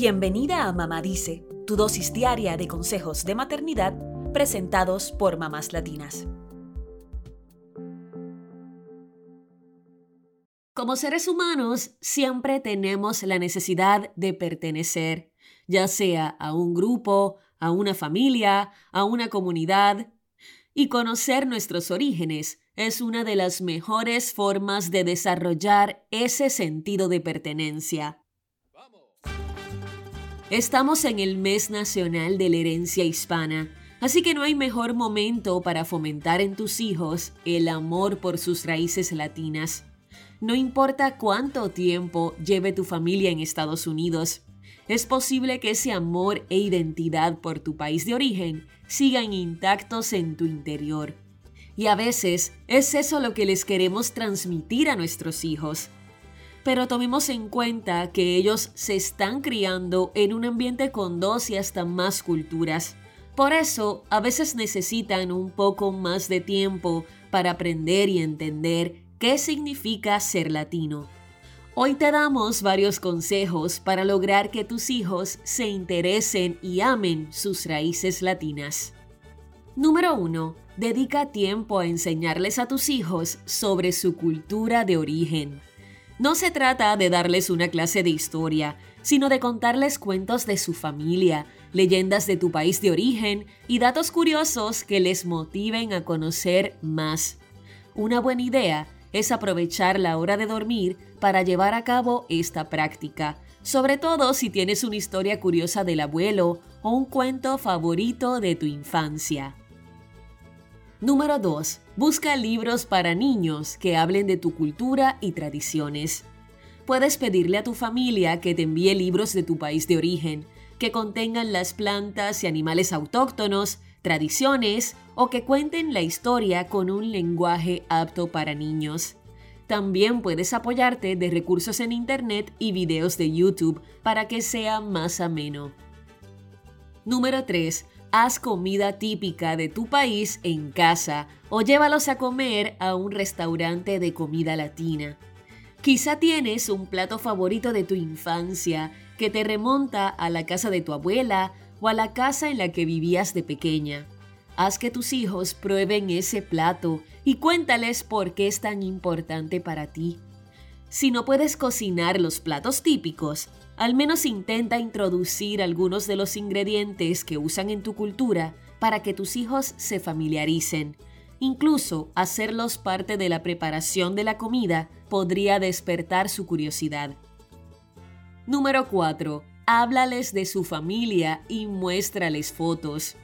Bienvenida a Mamá Dice, tu dosis diaria de consejos de maternidad presentados por mamás latinas. Como seres humanos, siempre tenemos la necesidad de pertenecer, ya sea a un grupo, a una familia, a una comunidad, y conocer nuestros orígenes es una de las mejores formas de desarrollar ese sentido de pertenencia. Estamos en el mes nacional de la herencia hispana, así que no hay mejor momento para fomentar en tus hijos el amor por sus raíces latinas. No importa cuánto tiempo lleve tu familia en Estados Unidos, es posible que ese amor e identidad por tu país de origen sigan intactos en tu interior. Y a veces es eso lo que les queremos transmitir a nuestros hijos. Pero tomemos en cuenta que ellos se están criando en un ambiente con dos y hasta más culturas. Por eso, a veces necesitan un poco más de tiempo para aprender y entender qué significa ser latino. Hoy te damos varios consejos para lograr que tus hijos se interesen y amen sus raíces latinas. Número 1. Dedica tiempo a enseñarles a tus hijos sobre su cultura de origen. No se trata de darles una clase de historia, sino de contarles cuentos de su familia, leyendas de tu país de origen y datos curiosos que les motiven a conocer más. Una buena idea es aprovechar la hora de dormir para llevar a cabo esta práctica, sobre todo si tienes una historia curiosa del abuelo o un cuento favorito de tu infancia. Número 2. Busca libros para niños que hablen de tu cultura y tradiciones. Puedes pedirle a tu familia que te envíe libros de tu país de origen, que contengan las plantas y animales autóctonos, tradiciones o que cuenten la historia con un lenguaje apto para niños. También puedes apoyarte de recursos en Internet y videos de YouTube para que sea más ameno. Número 3. Haz comida típica de tu país en casa o llévalos a comer a un restaurante de comida latina. Quizá tienes un plato favorito de tu infancia que te remonta a la casa de tu abuela o a la casa en la que vivías de pequeña. Haz que tus hijos prueben ese plato y cuéntales por qué es tan importante para ti. Si no puedes cocinar los platos típicos, al menos intenta introducir algunos de los ingredientes que usan en tu cultura para que tus hijos se familiaricen. Incluso hacerlos parte de la preparación de la comida podría despertar su curiosidad. Número 4. Háblales de su familia y muéstrales fotos.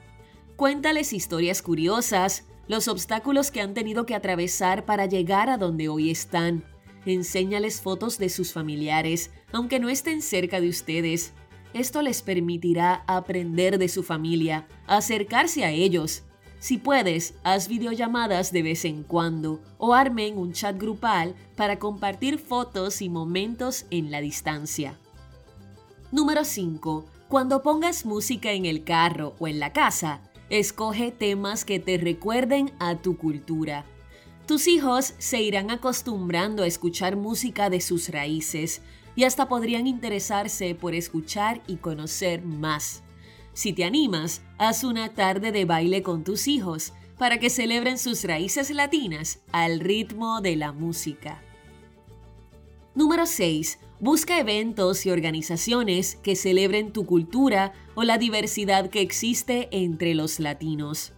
Cuéntales historias curiosas, los obstáculos que han tenido que atravesar para llegar a donde hoy están. Enséñales fotos de sus familiares, aunque no estén cerca de ustedes. Esto les permitirá aprender de su familia, acercarse a ellos. Si puedes, haz videollamadas de vez en cuando o armen un chat grupal para compartir fotos y momentos en la distancia. Número 5. Cuando pongas música en el carro o en la casa, Escoge temas que te recuerden a tu cultura. Tus hijos se irán acostumbrando a escuchar música de sus raíces y hasta podrían interesarse por escuchar y conocer más. Si te animas, haz una tarde de baile con tus hijos para que celebren sus raíces latinas al ritmo de la música. Número 6. Busca eventos y organizaciones que celebren tu cultura o la diversidad que existe entre los latinos.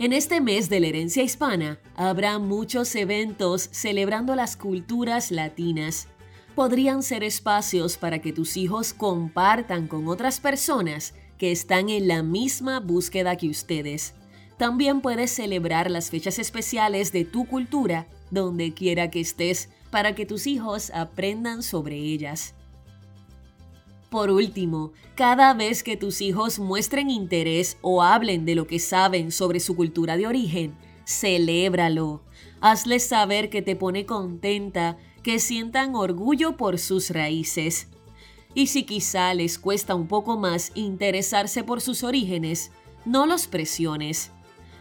En este mes de la herencia hispana habrá muchos eventos celebrando las culturas latinas. Podrían ser espacios para que tus hijos compartan con otras personas que están en la misma búsqueda que ustedes. También puedes celebrar las fechas especiales de tu cultura donde quiera que estés para que tus hijos aprendan sobre ellas. Por último, cada vez que tus hijos muestren interés o hablen de lo que saben sobre su cultura de origen, celébralo. Hazles saber que te pone contenta, que sientan orgullo por sus raíces. Y si quizá les cuesta un poco más interesarse por sus orígenes, no los presiones.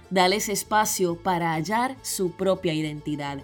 Dales espacio para hallar su propia identidad.